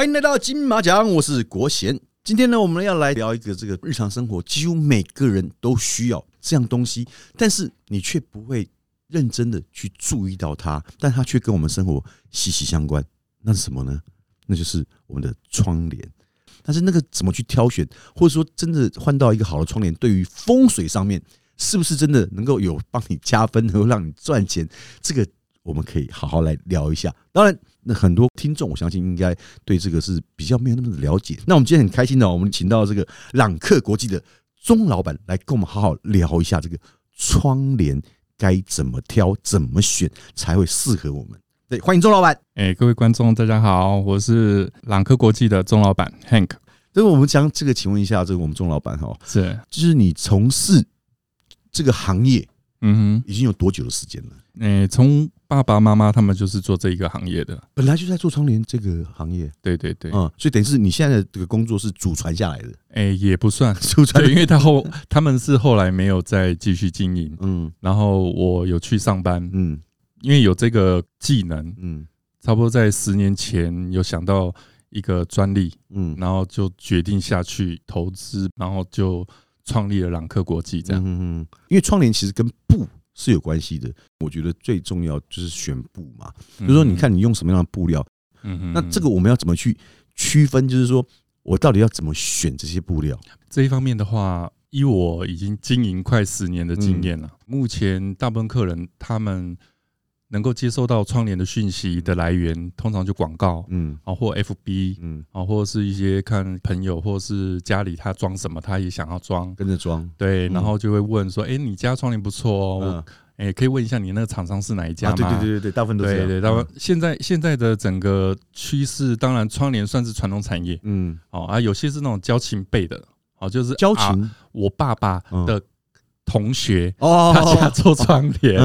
欢迎来到金马奖，我是国贤。今天呢，我们要来聊一个这个日常生活，几乎每个人都需要这样东西，但是你却不会认真的去注意到它，但它却跟我们生活息息相关。那是什么呢？那就是我们的窗帘。但是那个怎么去挑选，或者说真的换到一个好的窗帘，对于风水上面是不是真的能够有帮你加分，能够让你赚钱？这个我们可以好好来聊一下。当然，那很多听众我相信应该对这个是比较没有那么的了解。那我们今天很开心的，我们请到这个朗克国际的钟老板来跟我们好好聊一下这个窗帘该怎么挑、怎么选才会适合我们。对，欢迎钟老板。哎，各位观众，大家好，我是朗克国际的钟老板 Hank。那我们讲这个，请问一下，这个我们钟老板哈，是，就是你从事这个行业，嗯哼，已经有多久的时间了？哎，从爸爸妈妈他们就是做这一个行业的，本来就在做窗帘这个行业，对对对，嗯，所以等于是你现在的这个工作是祖传下来的，哎，也不算。祖传，因为他后他们是后来没有再继续经营，嗯，然后我有去上班，嗯。因为有这个技能，嗯，差不多在十年前有想到一个专利，嗯，然后就决定下去投资，然后就创立了朗克国际这样。嗯嗯，因为窗帘其实跟布是有关系的，我觉得最重要就是选布嘛，就是说你看你用什么样的布料，嗯那这个我们要怎么去区分？就是说我到底要怎么选这些布料？这一方面的话，以我已经经营快十年的经验了，目前大部分客人他们。能够接收到窗帘的讯息的来源，通常就广告，嗯，啊，或 FB，嗯，啊，或者是一些看朋友或是家里他装什么，他也想要装，跟着装，对，然后就会问说，哎，你家窗帘不错哦，哎，可以问一下你那个厂商是哪一家吗？对对对对对，大部分都是，对对，大部分现在现在的整个趋势，当然窗帘算是传统产业，嗯，哦啊，有些是那种交情辈的，哦，就是交情，我爸爸的。同学，他家做窗帘，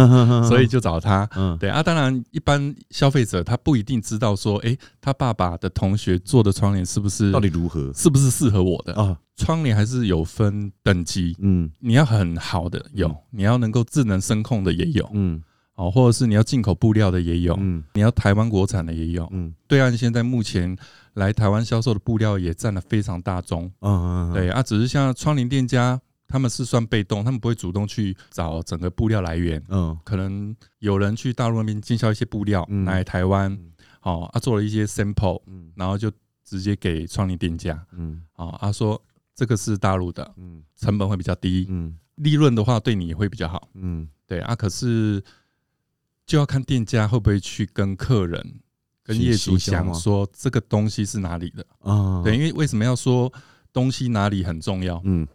所以就找他。对啊，当然，一般消费者他不一定知道说，哎，他爸爸的同学做的窗帘是不是到底如何，是不是适合我的？啊？窗帘还是有分等级，嗯，你要很好的有，你要能够智能声控的也有，嗯，哦，或者是你要进口布料的也有，嗯，你要台湾国产的也有，嗯，对岸现在目前来台湾销售的布料也占了非常大宗，嗯嗯，对啊，只是像窗帘店家。他们是算被动，他们不会主动去找整个布料来源。嗯，可能有人去大陆那边经销一些布料来台湾，哦，他做了一些 sample，嗯，然后就直接给创立店家，嗯，哦，他说这个是大陆的，嗯，成本会比较低，嗯，利润的话对你也会比较好，嗯，对啊，可是就要看店家会不会去跟客人、跟业主讲说这个东西是哪里的。啊？对，因为为什么要说东西哪里很重要？嗯。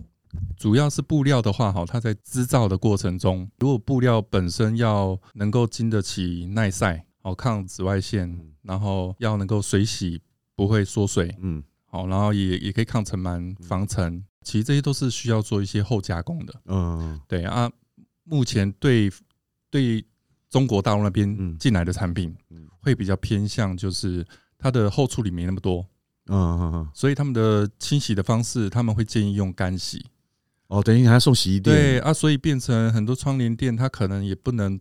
主要是布料的话，哈，它在织造的过程中，如果布料本身要能够经得起耐晒，好抗紫外线，然后要能够水洗不会缩水，嗯，好，然后也也可以抗尘螨、防尘，其实这些都是需要做一些后加工的，嗯，对啊，目前对对中国大陆那边进来的产品，会比较偏向就是它的后处理没那么多，嗯嗯嗯，所以他们的清洗的方式，他们会建议用干洗。哦，等于还要送洗衣店。对啊，所以变成很多窗帘店，它可能也不能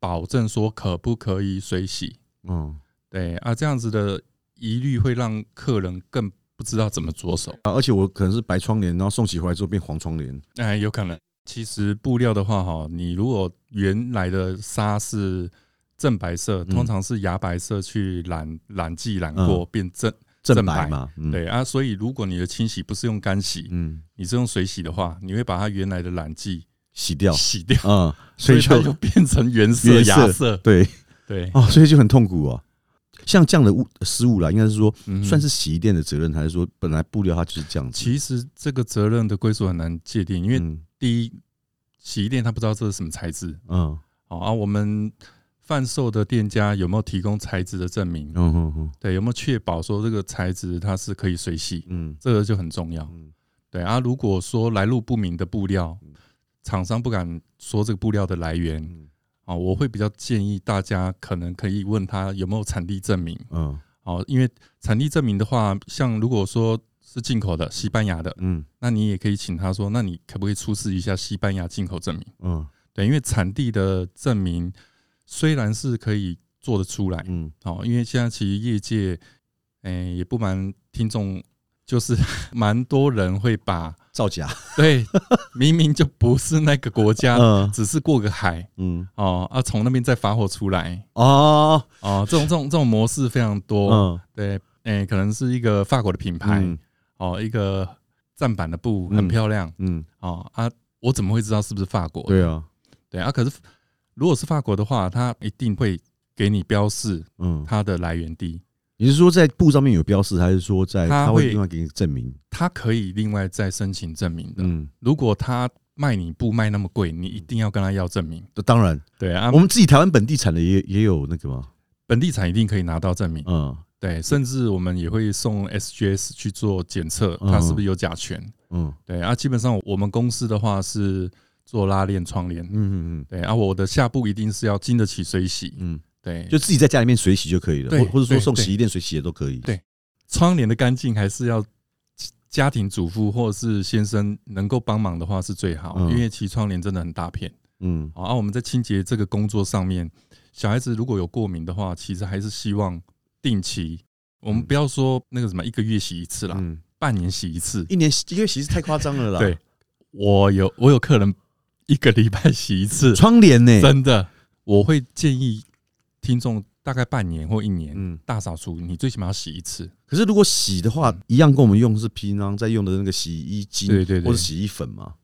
保证说可不可以水洗。嗯，对啊，这样子的疑虑会让客人更不知道怎么着手啊。而且我可能是白窗帘，然后送洗回来之后变黄窗帘。哎，有可能。其实布料的话，哈，你如果原来的纱是正白色，通常是牙白色去染染剂染过变正。正白嘛，对啊，所以如果你的清洗不是用干洗，嗯，你是用水洗的话，你会把它原来的染剂洗掉，洗掉，嗯，所以它就变成原色、亚色，对。对，哦，所以就很痛苦啊。像这样的误失误啦，应该是说算是洗衣店的责任，还是说本来布料它就是这样子？其实这个责任的归属很难界定，因为第一，洗衣店他不知道这是什么材质，嗯，好啊，我们。贩售的店家有没有提供材质的证明？嗯嗯嗯，对，有没有确保说这个材质它是可以水洗？嗯，这个就很重要。嗯，对啊，如果说来路不明的布料，厂商不敢说这个布料的来源，啊，我会比较建议大家可能可以问他有没有产地证明。嗯，哦，因为产地证明的话，像如果说是进口的西班牙的，嗯，那你也可以请他说，那你可不可以出示一下西班牙进口证明？嗯，对，因为产地的证明。虽然是可以做得出来，嗯，好，因为现在其实业界哎，也不瞒听众，就是 蛮多人会把造假，对，明明就不是那个国家，嗯。只是过个海，嗯，哦，啊，从那边再发货出来，哦，哦，这种这种这种模式非常多，嗯，对，哎，可能是一个法国的品牌，哦，一个站板的布很漂亮，嗯，哦，啊，我怎么会知道是不是法国？对啊，对啊，可是如果是法国的话，它一定会给你标示，嗯，它的来源地。你是说在布上面有标示，还是说在他会另外给你证明？他可以另外再申请证明的。嗯，如果他卖你布卖那么贵，你一定要跟他要证明。当然，对啊，我们自己台湾本地产的也也有那个吗？本地产一定可以拿到证明。嗯，对，甚至我们也会送 SGS 去做检测，它是不是有甲醛？嗯，对啊，基本上我们公司的话是做拉链窗帘。嗯嗯嗯，对啊，我的下部一定是要经得起水洗。嗯。对，就自己在家里面水洗就可以了，或或者说送洗衣店水洗也都可以。对，窗帘的干净还是要家庭主妇或者是先生能够帮忙的话是最好，因为其实窗帘真的很大片。嗯，啊，我们在清洁这个工作上面，小孩子如果有过敏的话，其实还是希望定期。我们不要说那个什么一个月洗一次啦，半年洗一次，一年一个月洗一次太夸张了啦。对，我有我有客人一个礼拜洗一次。窗帘呢，真的，我会建议。听众大概半年或一年，嗯，大扫除你最起码要洗一次。可是如果洗的话，一样跟我们用是平常在用的那个洗衣精，对对，或者洗衣粉嘛，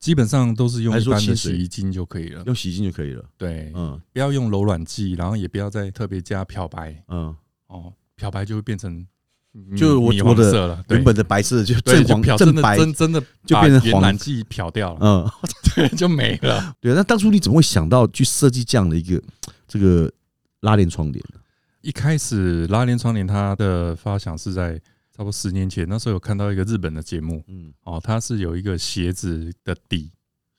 基本上都是用一般的洗衣精就可以了，用洗衣精就可以了。对，嗯，不要用柔软剂，然后也不要再特别加漂白，嗯，哦，漂白就会变成就我我的原本的白色就正黄正白，真真的就变成黄蓝剂漂掉了，嗯，对，就没了。对，那当初你怎么会想到去设计这样的一个这个？拉链窗帘呢？一开始拉链窗帘它的发想是在差不多十年前，那时候有看到一个日本的节目，嗯，哦，它是有一个鞋子的底，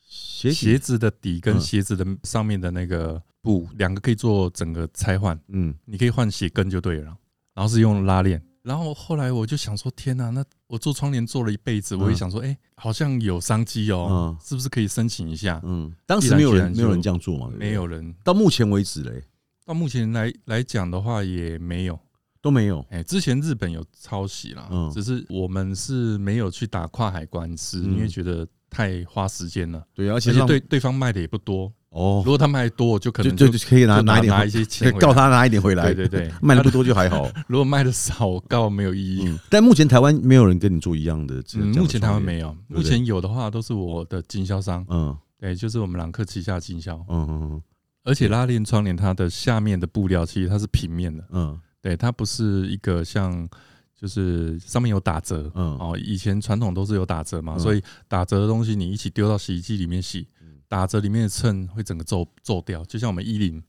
鞋鞋子的底跟鞋子的上面的那个布，两个可以做整个拆换，嗯，你可以换鞋跟就对了，然后是用拉链，然后后来我就想说，天哪，那我做窗帘做了一辈子，我也想说，哎，好像有商机哦，是不是可以申请一下？嗯，当时没有人没有人这样做嘛，没有人，到目前为止嘞。到目前来来讲的话，也没有都没有。哎，之前日本有抄袭啦，嗯，只是我们是没有去打跨海官司，因为觉得太花时间了。对，而且对对方卖的也不多哦。如果他卖多，就可能就就可以拿拿一点拿一些钱，告他拿一点回来。对对对，卖的不多就还好。如果卖的少，告没有意义。但目前台湾没有人跟你做一样的。嗯，目前台湾没有。目前有的话，都是我的经销商。嗯，对，就是我们朗克旗下经销。嗯嗯嗯。而且拉链窗帘它的下面的布料其实它是平面的，嗯，对，它不是一个像就是上面有打折，嗯，哦，以前传统都是有打折嘛，所以打折的东西你一起丢到洗衣机里面洗，打折里面的衬会整个皱皱掉，就像我们衣领，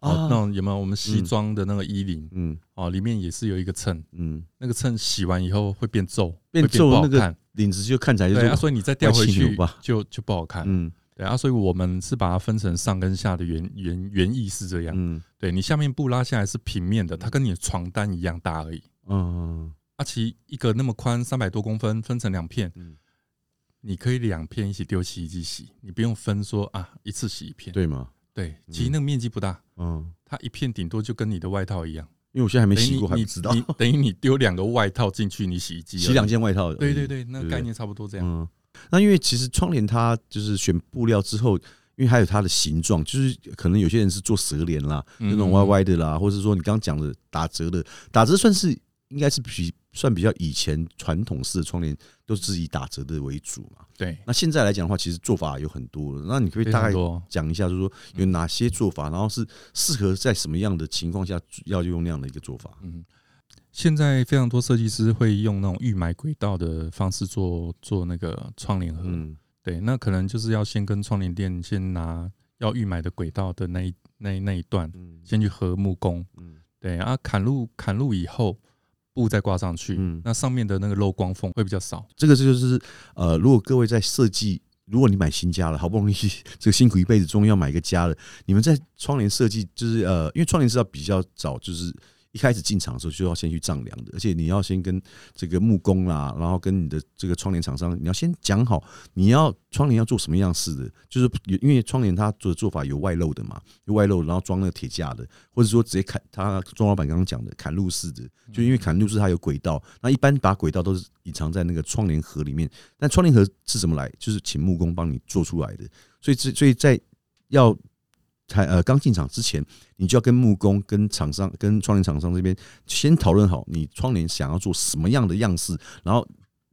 哦，那种有没有我们西装的那个衣领，嗯，哦，里面也是有一个衬，嗯，那个衬洗完以后会变皱，变皱那个领子就看起来就所以你再掉回去就就不好看，嗯。对啊，所以我们是把它分成上跟下的原原原意是这样。嗯，对你下面布拉下来是平面的，它跟你的床单一样大而已。嗯，啊，其一个那么宽三百多公分，分成两片，你可以两片一起丢洗衣机洗，你不用分说啊一次洗一片，对吗？对，其实那个面积不大。嗯，它一片顶多就跟你的外套一样。因为我现在还没洗过，还不知道。等于你丢两个外套进去，你洗衣机洗两件外套。对对对，那概念差不多这样。那因为其实窗帘它就是选布料之后，因为还有它的形状，就是可能有些人是做蛇帘啦，那种歪歪的啦，或者说你刚刚讲的打折的，打折算是应该是比算比较以前传统式的窗帘都是以打折的为主嘛。对。那现在来讲的话，其实做法有很多，那你可以大概讲一下，就是说有哪些做法，然后是适合在什么样的情况下要用那样的一个做法？嗯。现在非常多设计师会用那种预埋轨道的方式做做那个窗帘盒，嗯对，那可能就是要先跟窗帘店先拿要预埋的轨道的那一那那一段，先去合木工，嗯对，然后砍入砍入以后布再挂上去，那上面的那个漏光缝会比较少。这个就是呃，如果各位在设计，如果你买新家了，好不容易这个辛苦一辈子终于要买一个家了，你们在窗帘设计就是呃，因为窗帘是要比较早就是。一开始进场的时候就要先去丈量的，而且你要先跟这个木工啦，然后跟你的这个窗帘厂商，你要先讲好你要窗帘要做什么样式的，就是因为窗帘它做的做法有外露的嘛，有外露，然后装那个铁架的，或者说直接砍，他庄老板刚刚讲的砍入式的，就因为砍入式它有轨道，那一般把轨道都是隐藏在那个窗帘盒里面，但窗帘盒是怎么来？就是请木工帮你做出来的，所以这所以在要。才呃刚进场之前，你就要跟木工、跟厂商、跟窗帘厂商这边先讨论好，你窗帘想要做什么样的样式，然后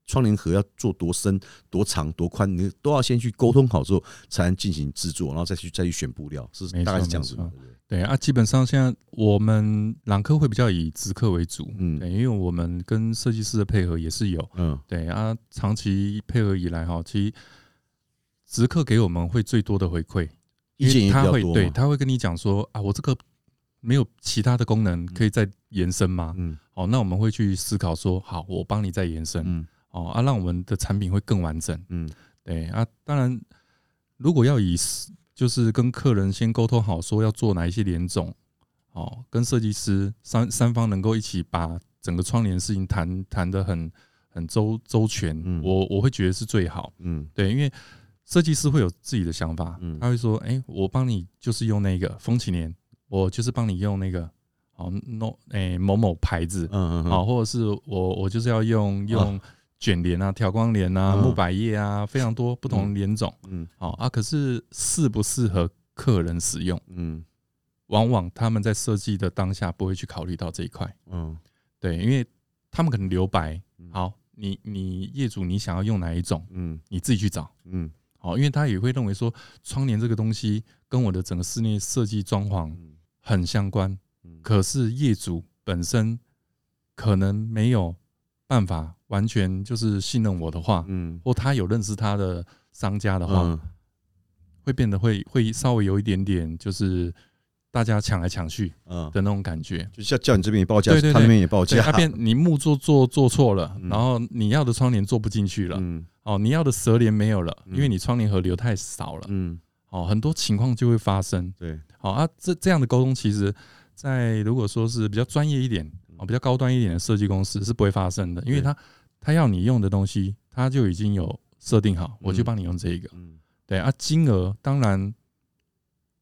窗帘盒要做多深、多长、多宽，你都要先去沟通好之后，才能进行制作，然后再去再去选布料，是大概是这样子。对啊，基本上现在我们朗科会比较以直客为主，嗯，因为我们跟设计师的配合也是有，嗯，对啊，长期配合以来哈，其实直客给我们会最多的回馈。意见他会对他会跟你讲说啊，我这个没有其他的功能可以再延伸吗？嗯，哦，那我们会去思考说，好，我帮你再延伸，嗯，哦啊，让我们的产品会更完整，嗯，对啊，当然，如果要以就是跟客人先沟通好，说要做哪一些联种，哦，跟设计师三三方能够一起把整个窗帘事情谈谈的很很周周全，嗯。我我会觉得是最好，嗯，对，因为。设计师会有自己的想法，他会说：“哎，我帮你就是用那个风起帘，我就是帮你用那个哦，no，哎某某牌子，嗯嗯，好，或者是我我就是要用用卷帘啊、调光帘啊、木百叶啊，非常多不同帘种，嗯，好啊，可是适不适合客人使用？嗯，往往他们在设计的当下不会去考虑到这一块，嗯，对，因为他们可能留白，好，你你业主你想要用哪一种？嗯，你自己去找，嗯。”哦，因为他也会认为说，窗帘这个东西跟我的整个室内设计装潢很相关，可是业主本身可能没有办法完全就是信任我的话，嗯，或他有认识他的商家的话，会变得会会稍微有一点点就是大家抢来抢去嗯。的那种感觉，就叫叫你这边也报价，他那边也报价，他变你木做做做错了，然后你要的窗帘做不进去了，嗯。哦，你要的蛇帘没有了，因为你窗帘河流太少了。嗯，哦，很多情况就会发生。对，好啊，这这样的沟通，其实，在如果说是比较专业一点、哦，比较高端一点的设计公司是不会发生的，因为他他要你用的东西，他就已经有设定好，我就帮你用这一个。嗯，对啊，金额当然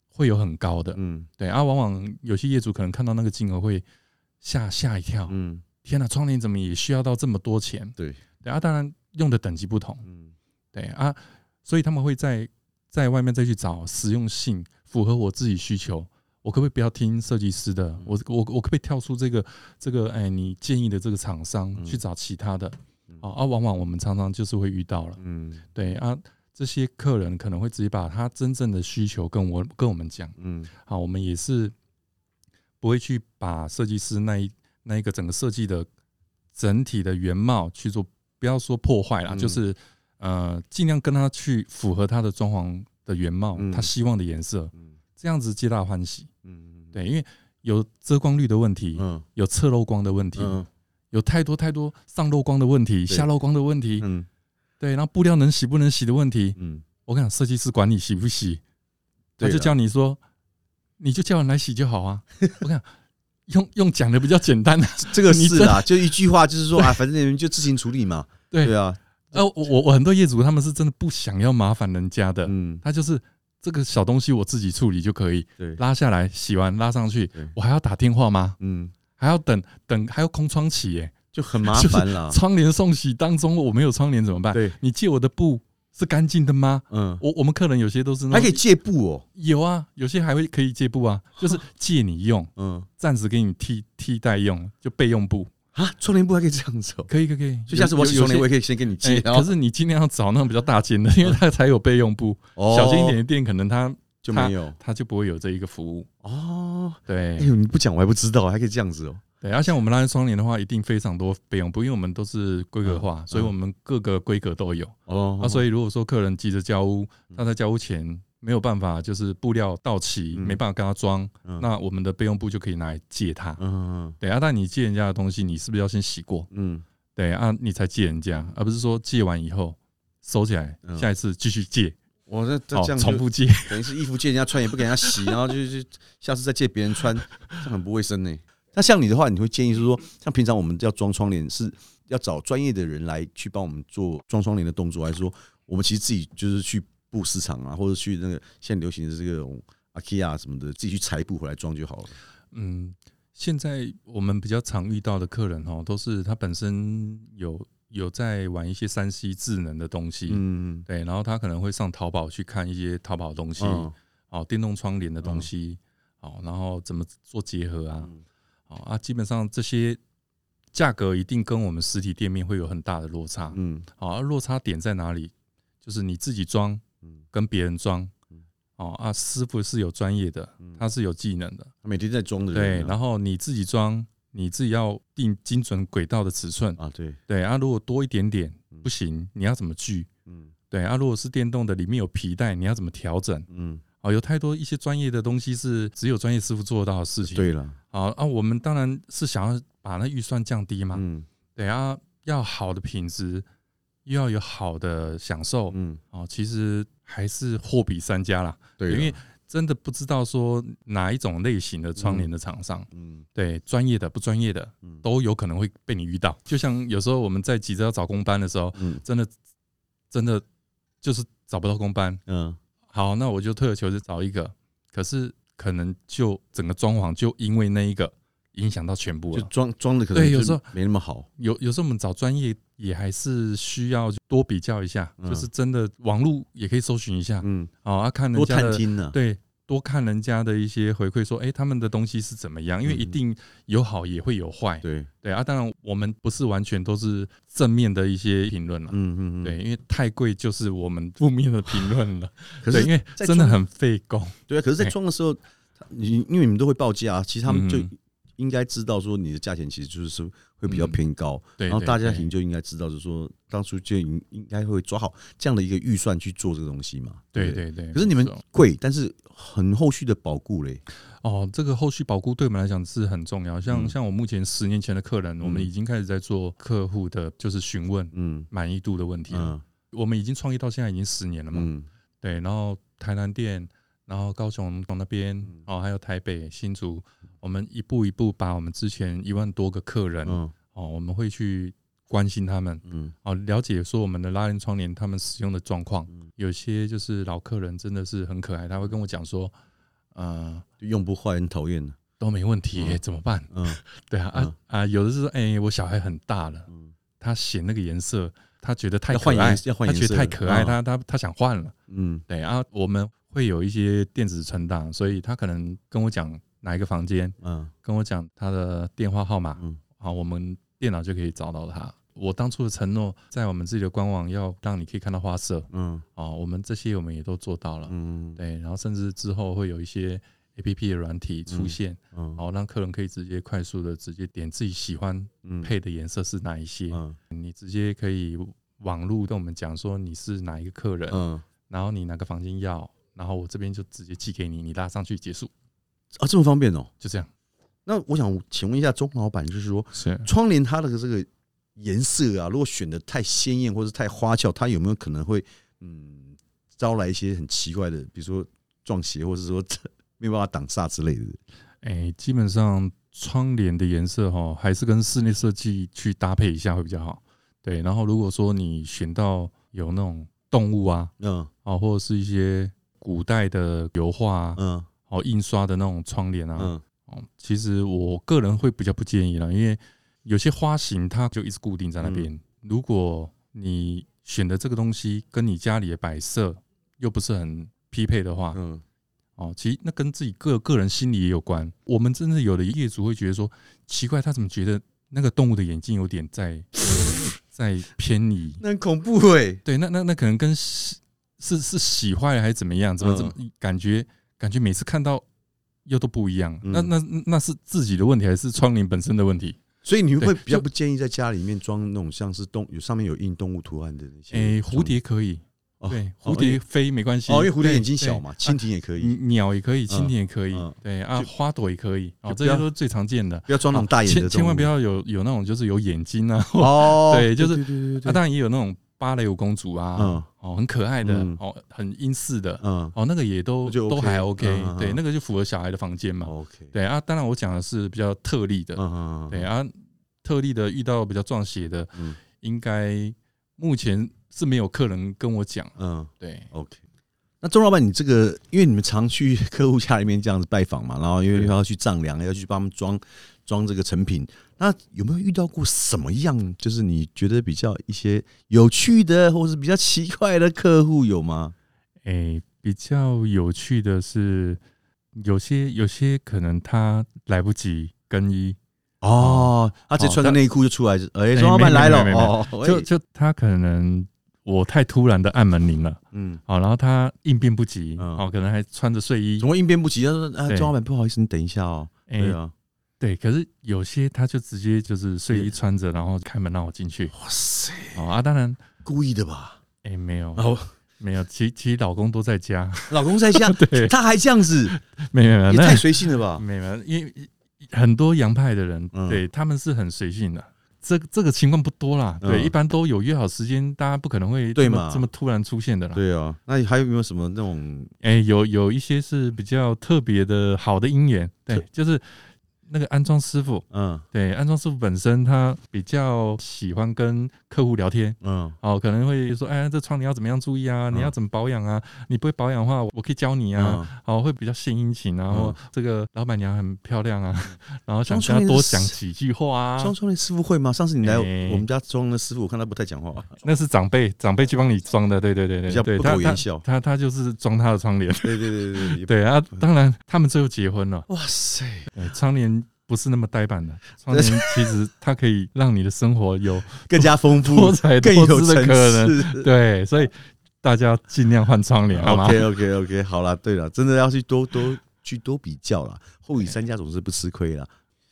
会有很高的。嗯，对啊，往往有些业主可能看到那个金额会吓吓一跳。嗯，天哪，窗帘怎么也需要到这么多钱？对，对啊，当然。用的等级不同，嗯，对啊，所以他们会在在外面再去找实用性符合我自己需求，我可不可以不要听设计师的？我我我可不可以跳出这个这个哎你建议的这个厂商去找其他的？啊啊，往往我们常常就是会遇到了，嗯，对啊，这些客人可能会直接把他真正的需求跟我跟我们讲，嗯，好，我们也是不会去把设计师那一那一个整个设计的整体的原貌去做。不要说破坏了，就是呃，尽量跟他去符合他的装潢的原貌，他希望的颜色，这样子皆大欢喜。嗯，对，因为有遮光率的问题，嗯，有侧漏光的问题，嗯，有太多太多上漏光的问题，下漏光的问题，嗯，对，然后布料能洗不能洗的问题，嗯，我跟你讲，设计师管你洗不洗，他就叫你说，你就叫人来洗就好啊。我讲。用用讲的比较简单的，这个是啊，就一句话就是说啊，反正你们就自行处理嘛。对对啊，呃，我我我很多业主他们是真的不想要麻烦人家的，嗯，他就是这个小东西我自己处理就可以，对，拉下来洗完拉上去，我还要打电话吗？嗯，还要等等还要空窗期耶，就很麻 烦了。窗帘送洗当中我没有窗帘怎么办？对，你借我的布。是干净的吗？嗯，我我们客人有些都是还可以借布哦，有啊，有些还会可以借布啊，就是借你用，嗯，暂时给你替替代用，就备用布啊。窗帘布还可以这样子，可以可以可以，就下次我窗帘，我也可以先给你借。可是你尽量要找那种比较大件的，因为它才有备用布。小心一点的店可能它就没有，它就不会有这一个服务哦。对，哎呦，你不讲我还不知道，还可以这样子哦。对，而像我们那些窗帘的话，一定非常多备用布，因为我们都是规格化，所以我们各个规格都有。哦，那所以如果说客人急着交屋，他在交屋前没有办法，就是布料到期没办法跟他装，那我们的备用布就可以拿来借他。嗯，对啊，但你借人家的东西，你是不是要先洗过？嗯，对啊，你才借人家，而不是说借完以后收起来，下一次继续借。我这这样重复借，等于是衣服借人家穿也不给人家洗，然后就就下次再借别人穿，这很不卫生呢。那像你的话，你会建议是说，像平常我们要装窗帘，是要找专业的人来去帮我们做装窗帘的动作，还是说我们其实自己就是去布市场啊，或者去那个现在流行的这个 IKEA 什么的，自己去裁布回来装就好了？嗯，现在我们比较常遇到的客人哦，都是他本身有有在玩一些三 C 智能的东西，嗯，对，然后他可能会上淘宝去看一些淘宝东西，哦，电动窗帘的东西，哦，然后怎么做结合啊？哦啊，基本上这些价格一定跟我们实体店面会有很大的落差。嗯，好，落差点在哪里？就是你自己装，跟别人装，哦啊，师傅是有专业的，他是有技能的，每天在装的。对，然后你自己装，你自己要定精准轨道的尺寸啊。对对啊，如果多一点点不行，你要怎么锯？嗯，对啊，如果是电动的，里面有皮带，你要怎么调整？嗯。哦，有太多一些专业的东西是只有专业师傅做得到的事情。对了，啊啊，我们当然是想要把那预算降低嘛。嗯，对啊，要好的品质，又要有好的享受。嗯，哦，其实还是货比三家啦。对，因为真的不知道说哪一种类型的窗帘的厂商，嗯，对，专业的不专业的，都有可能会被你遇到。就像有时候我们在急着要找工班的时候，嗯，真的真的就是找不到工班，嗯。好，那我就退而求之找一个，可是可能就整个装潢就因为那一个影响到全部了，就装装的可能对有时候没那么好。有有时候我们找专业也还是需要多比较一下，就是真的网络也可以搜寻一下，嗯，啊，看人家的对。多看人家的一些回馈，说，哎，他们的东西是怎么样？因为一定有好也会有坏，对对啊。当然，我们不是完全都是正面的一些评论了，嗯嗯嗯，对，因为太贵就是我们负面的评论了。可是因为真的很费工，对啊。可是，在装的时候，你因为你们都会报价，其实他们就应该知道说你的价钱其实就是说。会比较偏高，然后大家庭就应该知道，就是说当初就应应该会抓好这样的一个预算去做这个东西嘛。对对对。可是你们贵，但是很后续的保固嘞。哦，这个后续保固对我们来讲是很重要。像像我目前十年前的客人，我们已经开始在做客户的就是询问，嗯，满意度的问题了。我们已经创业到现在已经十年了嘛。嗯。对，然后台南店，然后高雄从那边，哦，还有台北新竹。我们一步一步把我们之前一万多个客人，哦，我们会去关心他们，嗯，哦，了解说我们的拉链窗帘他们使用的状况，有些就是老客人真的是很可爱，他会跟我讲说，呃，用不坏很讨厌的，都没问题，怎么办？嗯，对啊，啊啊，有的是说，哎，我小孩很大了，他选那个颜色，他觉得太可爱，他觉得太可爱，他他他想换了，嗯，对啊，我们会有一些电子存档，所以他可能跟我讲。哪一个房间？嗯，跟我讲他的电话号码。嗯，好，我们电脑就可以找到他。我当初的承诺，在我们自己的官网要让你可以看到花色。嗯，哦，我们这些我们也都做到了。嗯，对，然后甚至之后会有一些 A P P 的软体出现，嗯，好让客人可以直接快速的直接点自己喜欢配的颜色是哪一些。嗯，你直接可以网络跟我们讲说你是哪一个客人，嗯，然后你哪个房间要，然后我这边就直接寄给你，你拉上去结束。啊，这么方便哦！就这样。那我想请问一下钟老板，就是说，窗帘它的这个颜色啊，如果选的太鲜艳或者太花俏，它有没有可能会嗯招来一些很奇怪的，比如说撞邪，或者说没有办法挡煞之类的？哎，基本上窗帘的颜色哈，还是跟室内设计去搭配一下会比较好。对，然后如果说你选到有那种动物啊，嗯，啊，或者是一些古代的油画啊，嗯。哦，印刷的那种窗帘啊，嗯，哦，其实我个人会比较不建议了，因为有些花型它就一直固定在那边。如果你选的这个东西跟你家里的摆设又不是很匹配的话，嗯，哦，其实那跟自己个个人心理也有关。我们真的有的业主会觉得说，奇怪，他怎么觉得那个动物的眼睛有点在 在偏移？那很恐怖哎。对，那那那可能跟是是是洗坏了还是怎么样？怎么怎么感觉？感觉每次看到又都不一样，那那那是自己的问题还是窗帘本身的问题？所以你会比较不建议在家里面装那种像是动有上面有印动物图案的那些。诶，蝴蝶可以，对，蝴蝶飞没关系哦，因为蝴蝶眼睛小嘛。蜻蜓也可以，鸟也可以，蜻蜓也可以，对啊，花朵也可以，哦，这些都是最常见的。不要装那种大眼的，千万不要有有那种就是有眼睛啊。哦，对，就是，啊，当然也有那种。芭蕾舞公主啊，哦，很可爱的，哦，很英式的，嗯，哦，那个也都都还 OK，对，那个就符合小孩的房间嘛，OK，对啊，当然我讲的是比较特例的，嗯嗯对啊，特例的遇到比较撞邪的，应该目前是没有客人跟我讲，嗯，对，OK。那钟老板，你这个因为你们常去客户家里面这样子拜访嘛，然后因为要去丈量，要去帮他们装装这个成品，那有没有遇到过什么样，就是你觉得比较一些有趣的，或是比较奇怪的客户有吗？哎，比较有趣的是，有些有些可能他来不及更衣哦，他直接穿个内裤就出来，哎，钟老板来了哦，就就他可能。我太突然的按门铃了，嗯，好，然后他应变不及，哦，可能还穿着睡衣，怎么应变不及？他说：“啊，钟老板，不好意思，你等一下哦。”对啊，对，可是有些他就直接就是睡衣穿着，然后开门让我进去。哇塞！哦啊，当然故意的吧？哎，没有，哦，没有，其其实老公都在家，老公在家，对，他还这样子，没有，没有，太随性了吧？没有，因为很多洋派的人，对他们是很随性的。这这个情况不多啦，对，一般都有约好时间，大家不可能会对嘛这么突然出现的啦。对啊，那还有没有什么那种？哎，有有一些是比较特别的好的姻缘，对，就是。那个安装师傅，嗯，对，安装师傅本身他比较喜欢跟客户聊天，嗯，哦，可能会说，哎，这窗帘要怎么样注意啊？你要怎么保养啊？你不会保养的话，我可以教你啊。哦，会比较献殷勤，然后这个老板娘很漂亮啊，然后想跟他多讲几句话啊。装窗帘师傅会吗？上次你来我们家装的师傅，我看他不太讲话。那是长辈，长辈去帮你装的，对对对对，比较不苟言笑。他他就是装他的窗帘，对对对对对啊！当然，他们最后结婚了。哇塞，窗帘。不是那么呆板的窗帘，其实它可以让你的生活有更加丰富、多彩多姿的可能。对，所以大家尽量换窗帘，好吗？OK OK OK，好了，对了，真的要去多多去多比较了，后以三家总是不吃亏了。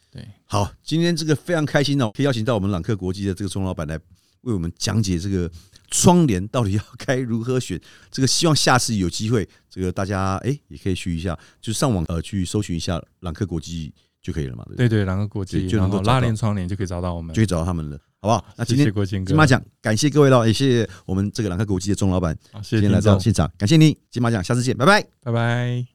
对，好，今天这个非常开心哦，可以邀请到我们朗克国际的这个钟老板来为我们讲解这个窗帘到底要该如何选。这个希望下次有机会，这个大家哎也可以去一下，就上网呃去搜寻一下朗克国际。就可以了嘛？对对，两个国际就能够拉链窗帘就可以找到我们，就可以找到他们了，好不好？那今天金马奖，感谢各位了，也谢谢我们这个两个国际的钟老板，今天来到现场，感谢你，金马奖，下次见，拜拜，拜拜。